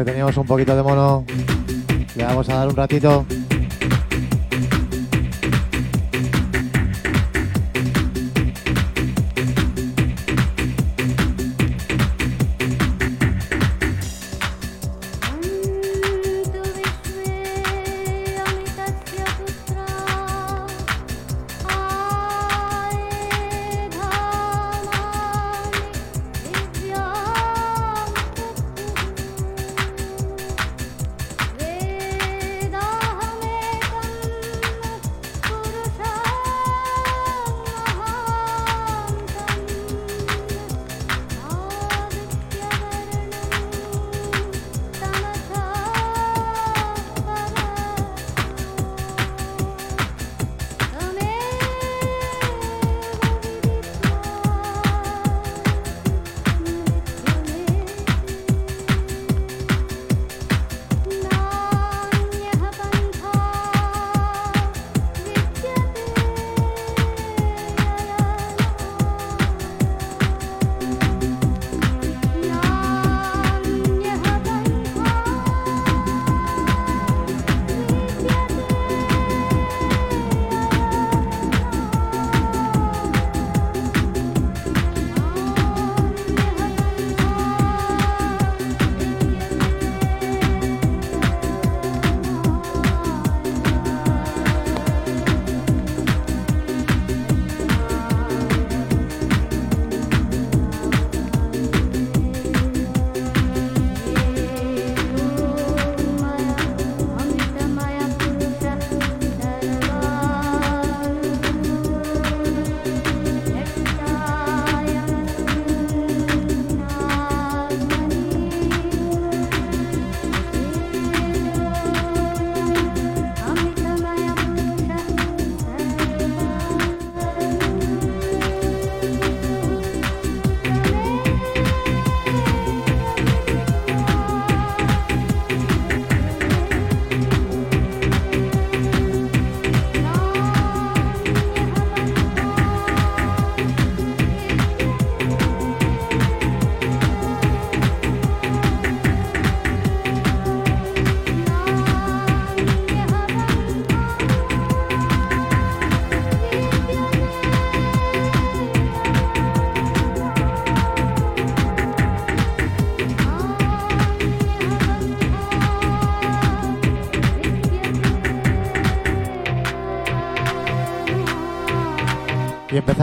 que teníamos un poquito de mono. Le vamos a dar un ratito.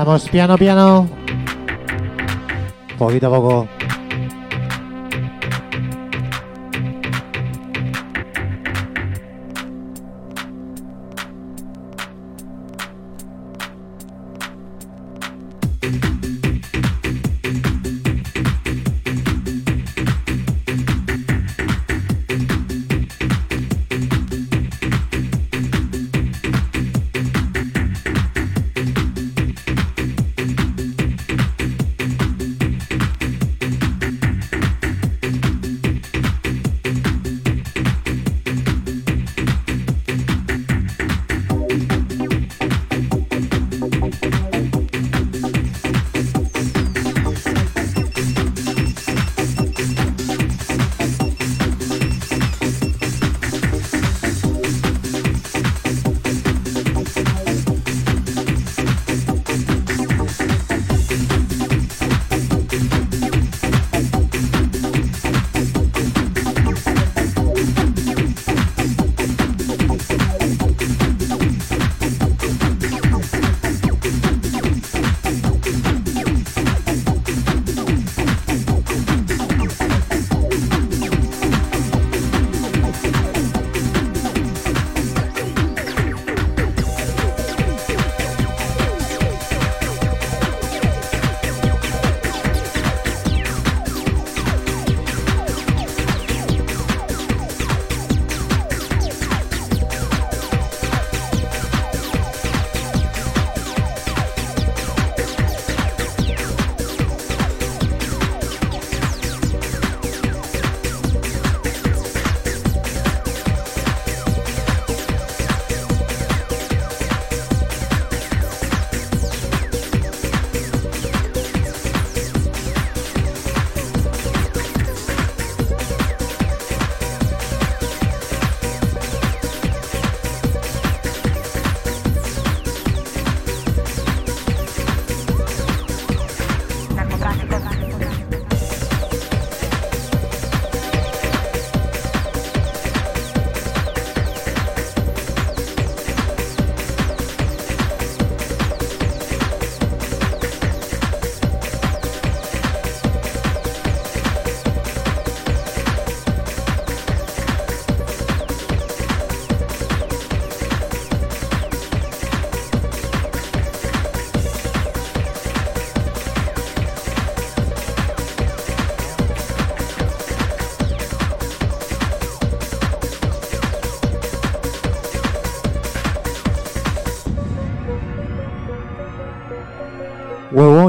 Empezamos piano, piano. Poquito a poco.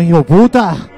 Hijo puta.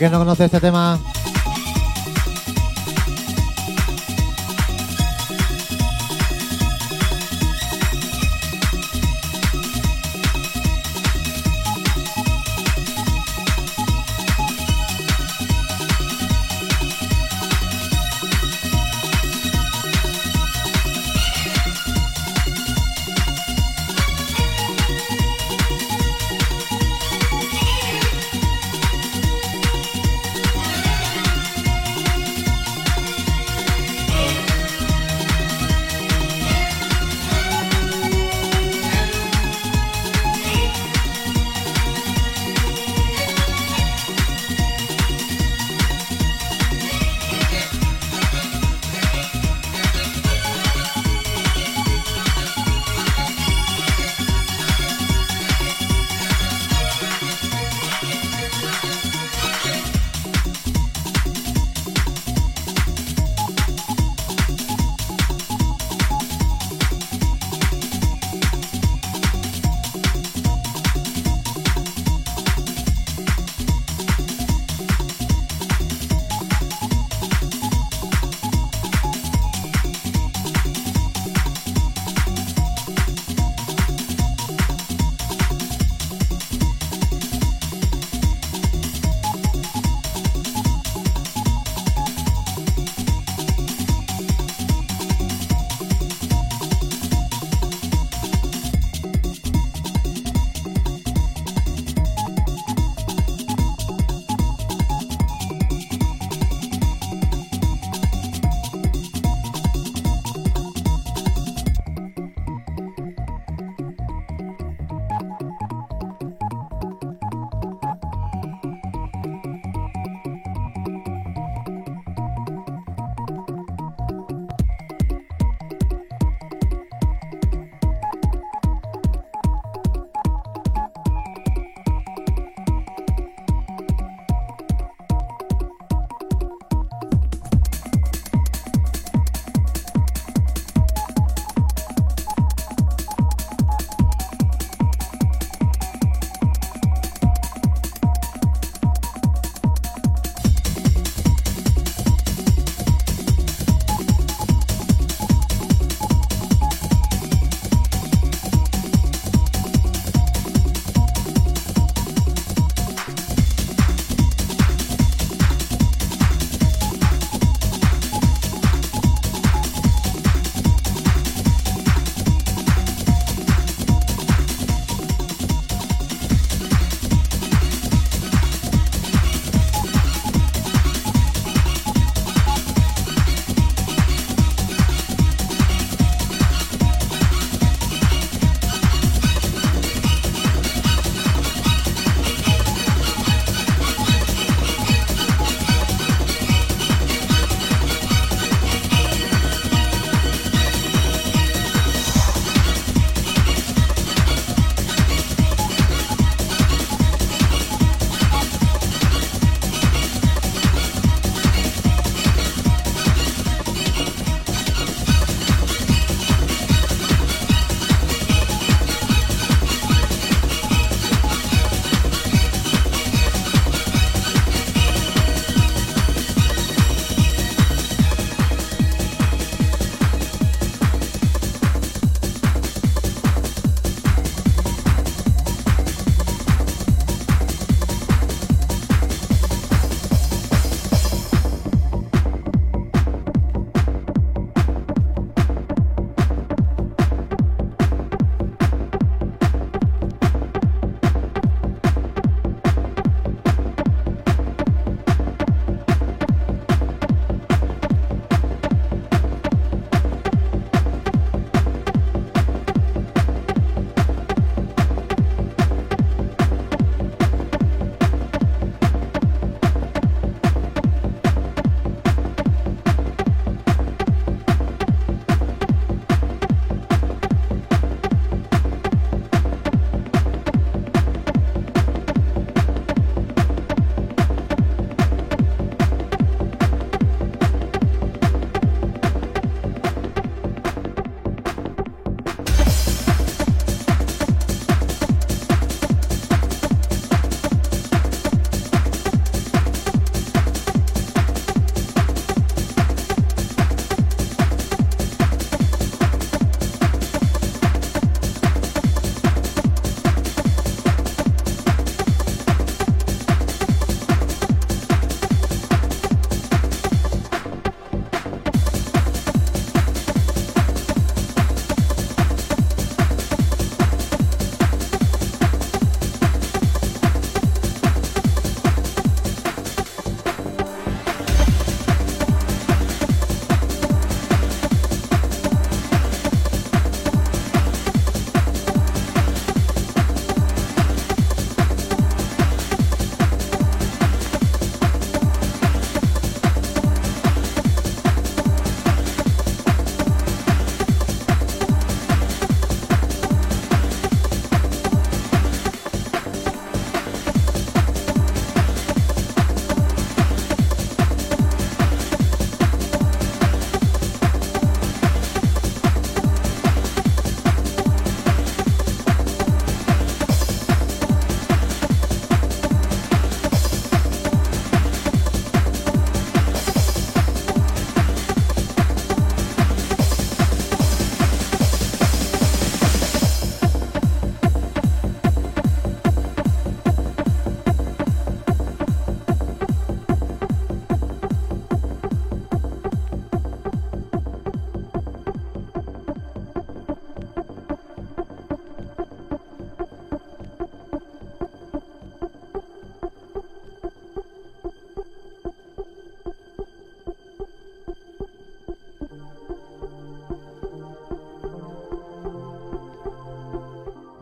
Quien no conoce este tema,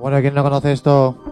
Bueno, ¿quién no conoce esto?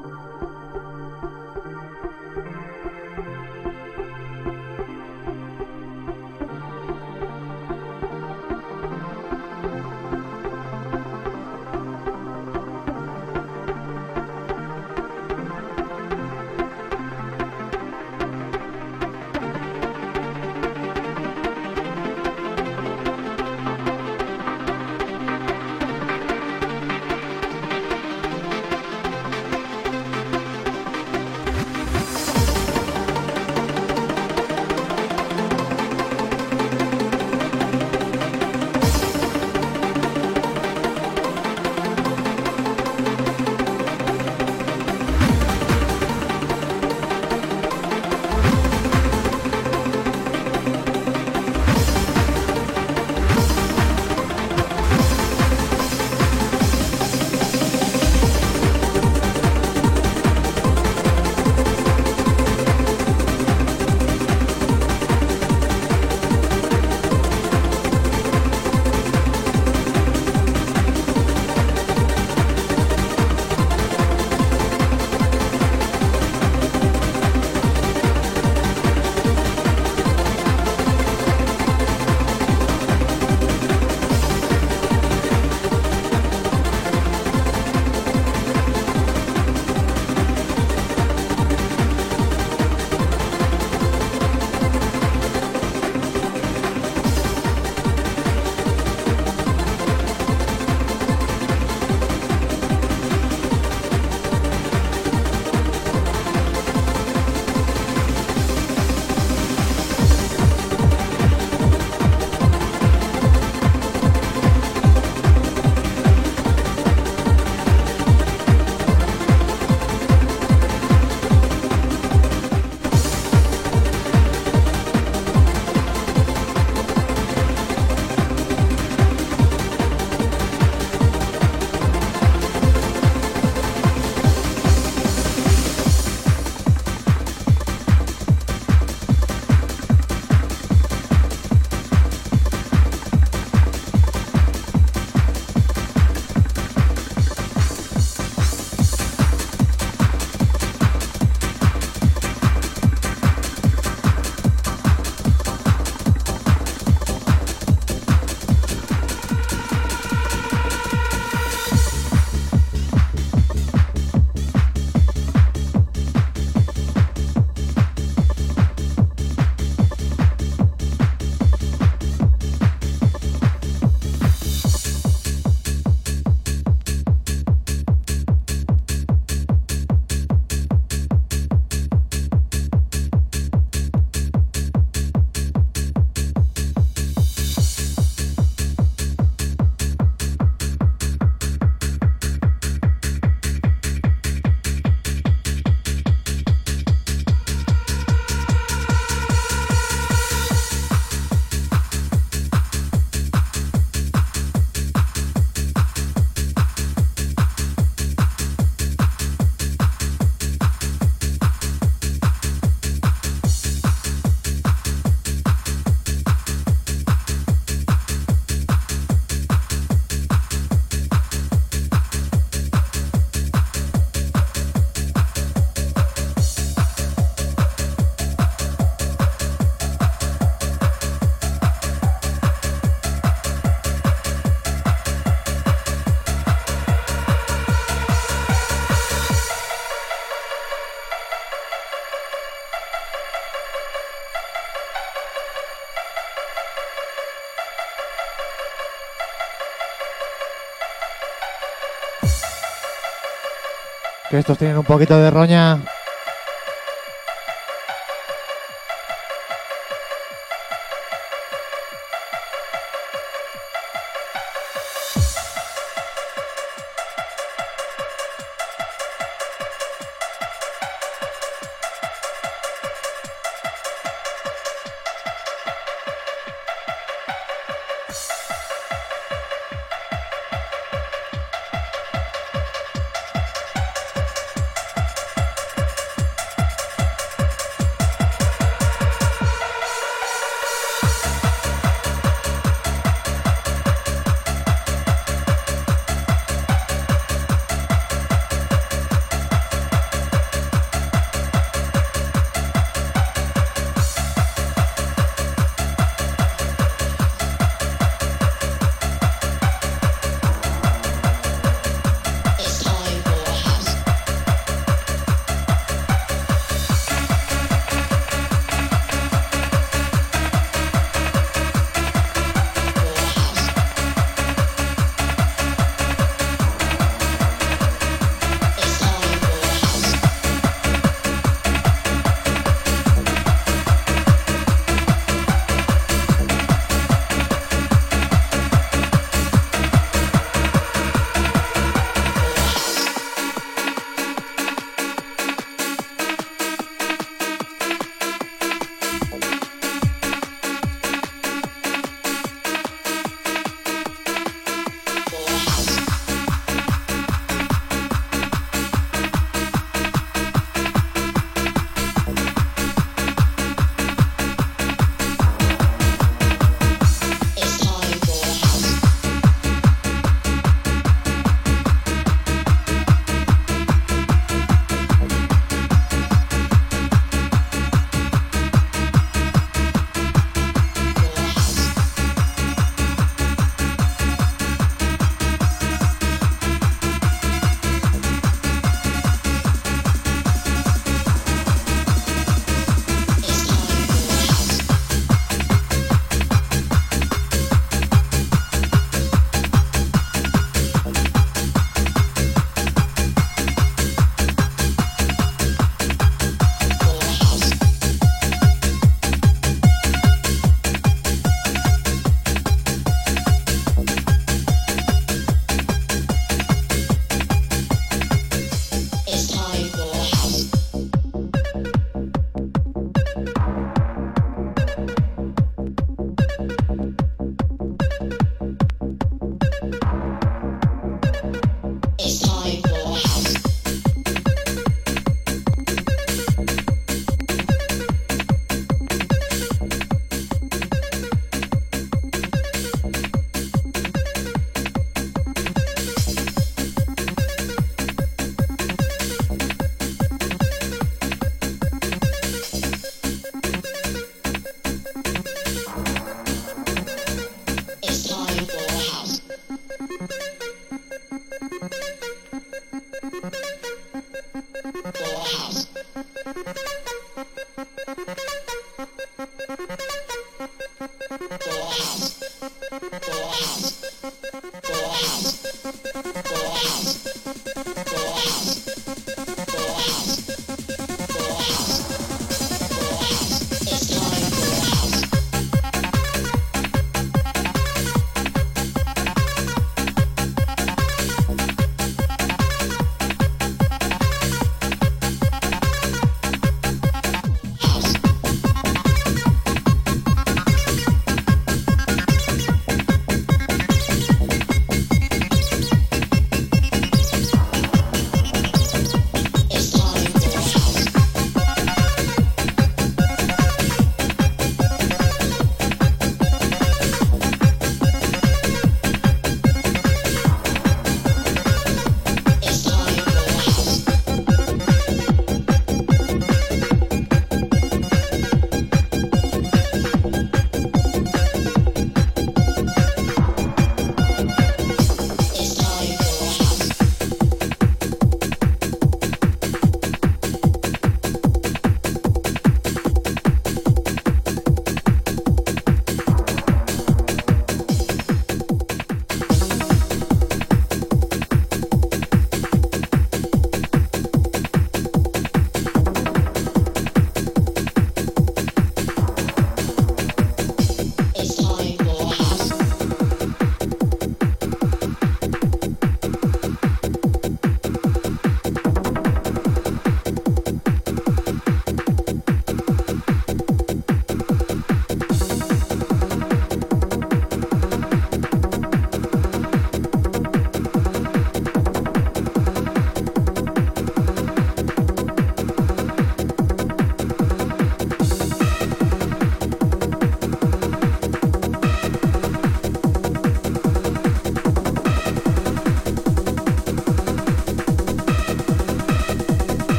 Estos tienen un poquito de roña.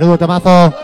Menudo temazo.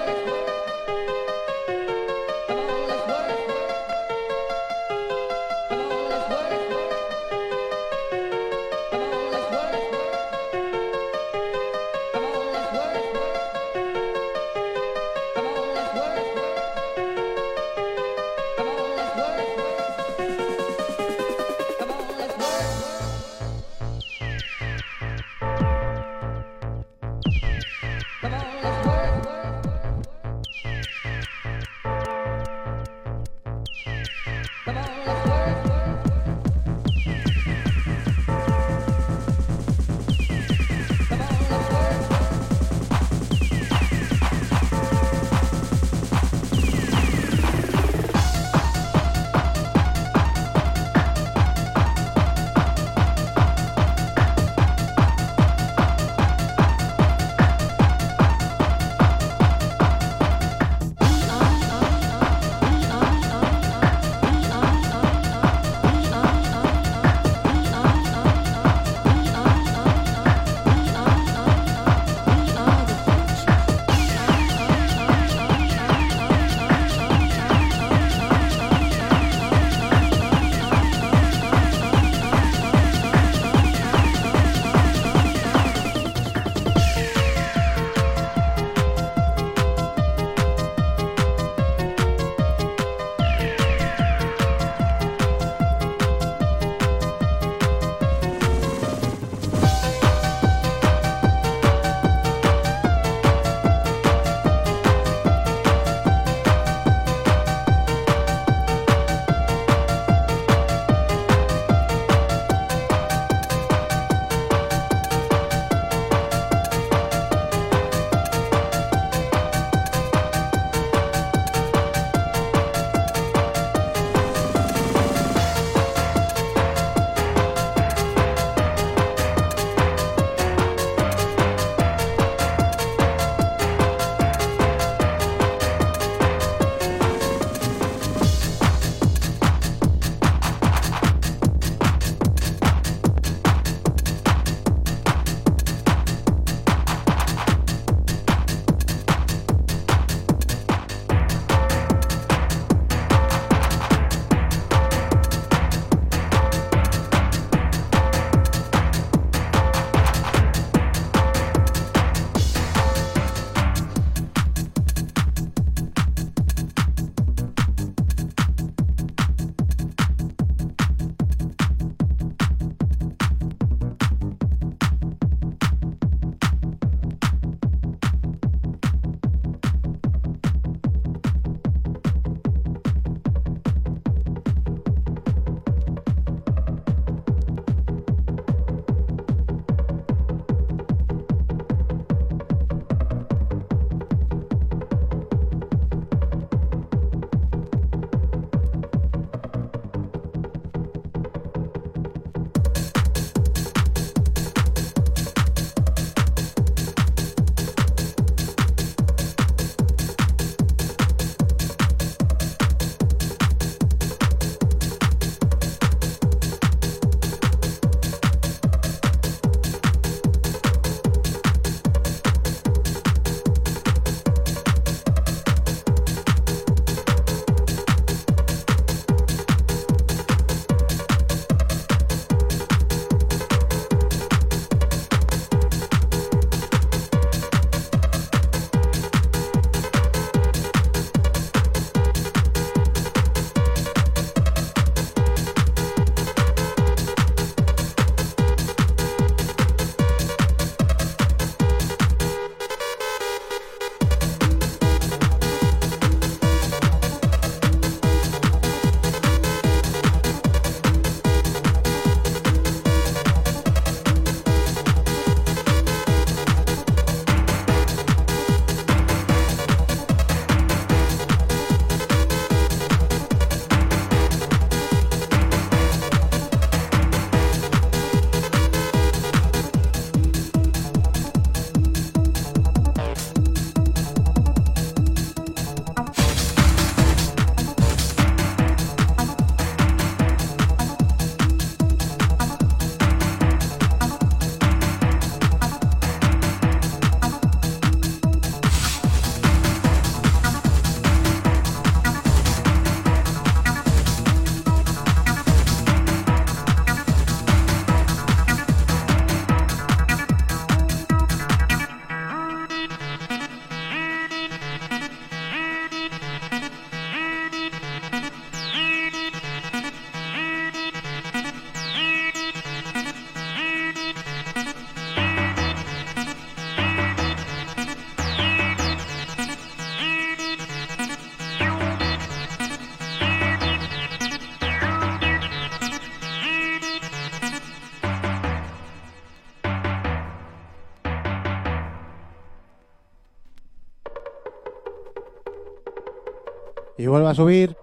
Y vuelve a subir.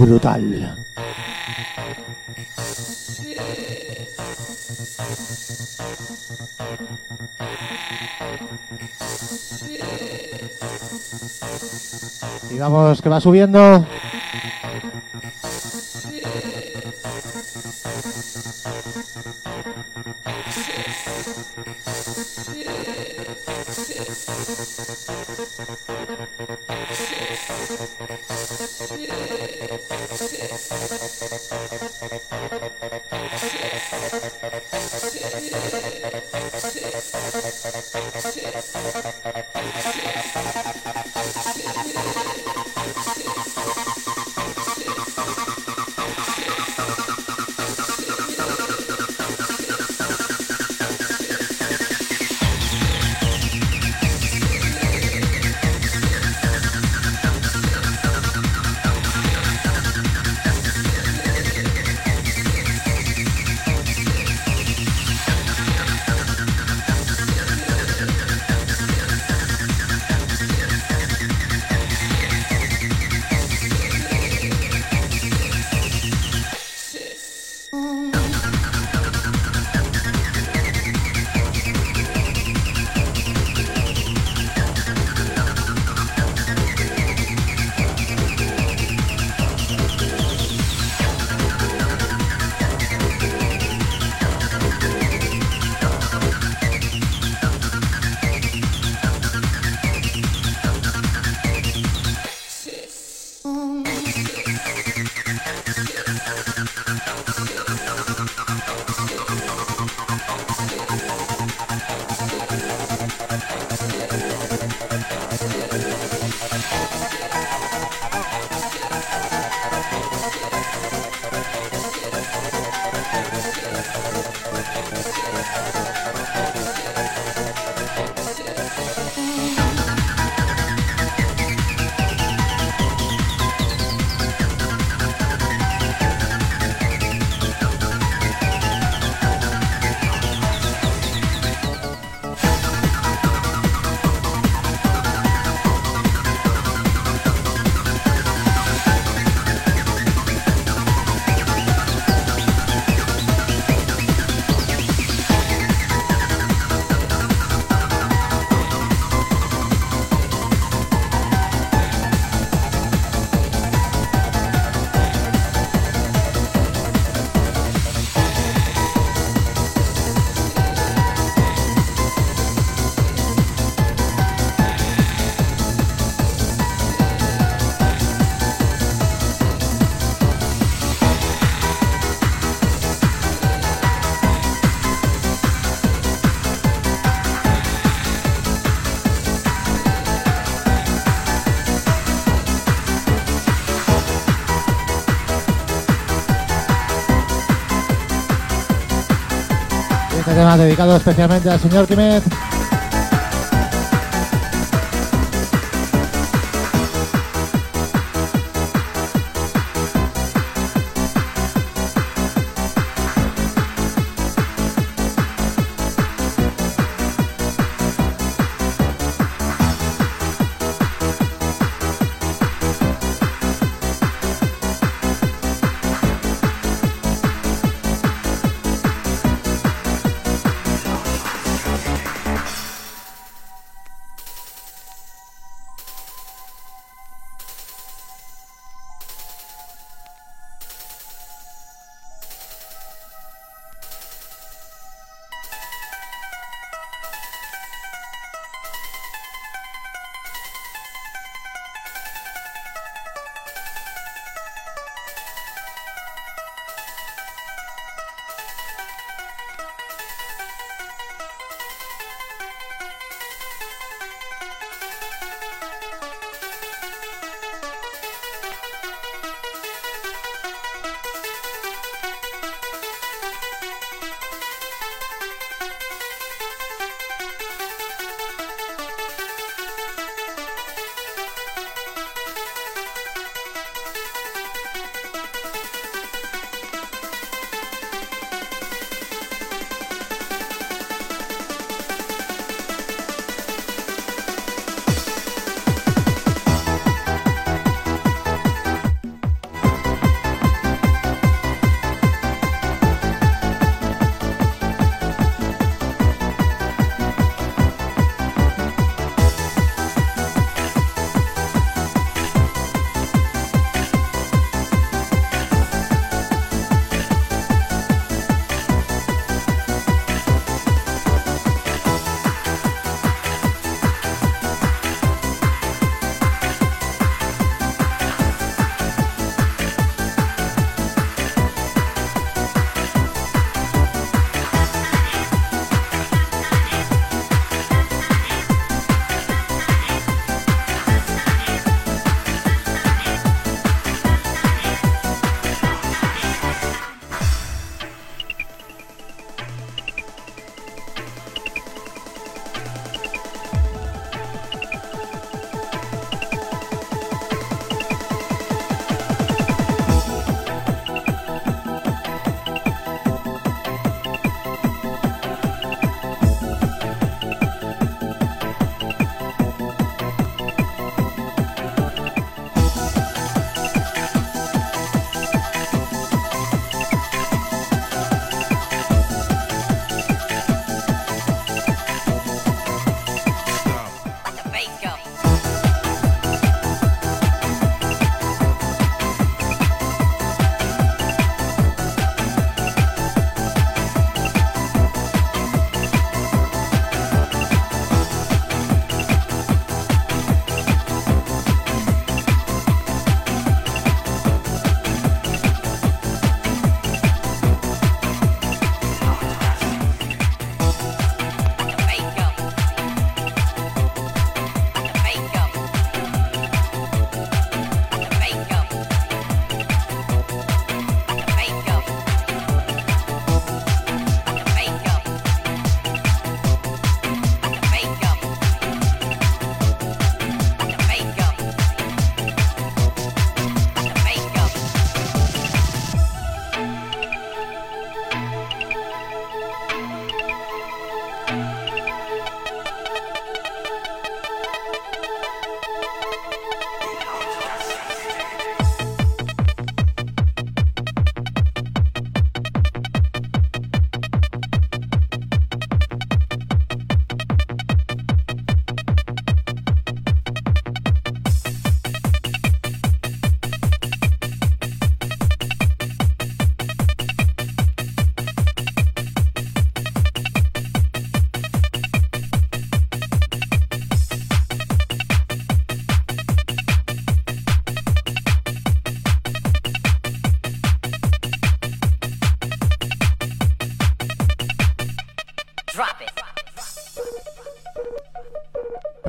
Brutal. Y vamos, que va subiendo. Dedicado especialmente al señor Kimet.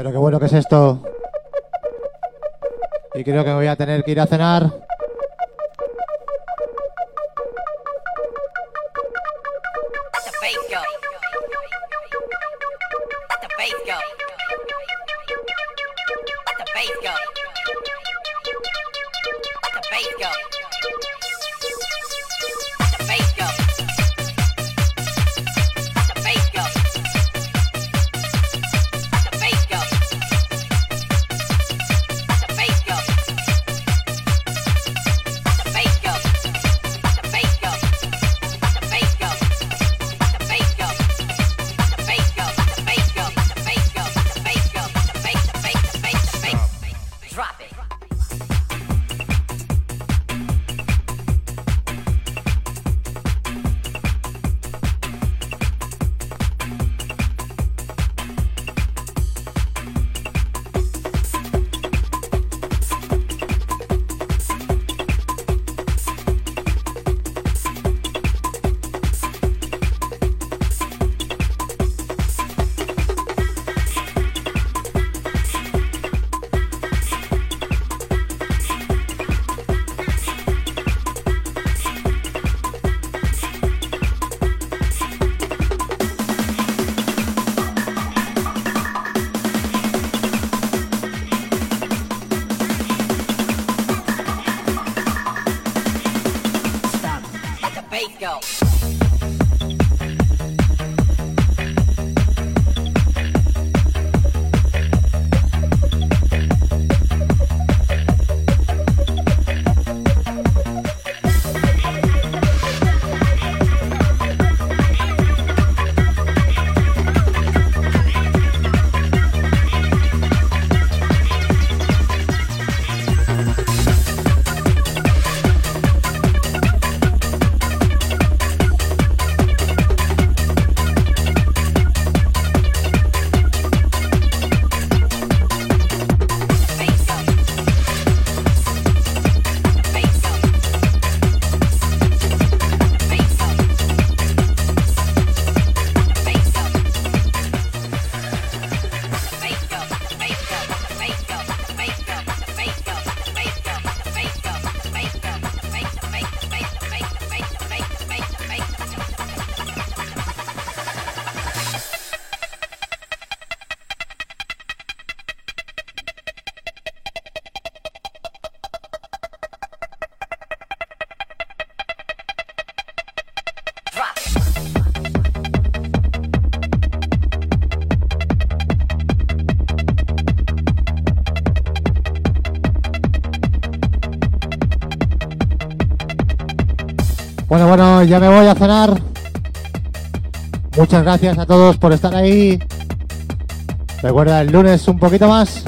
Pero qué bueno que es esto. Y creo que voy a tener que ir a cenar. Ya me voy a cenar. Muchas gracias a todos por estar ahí. Recuerda, el lunes un poquito más.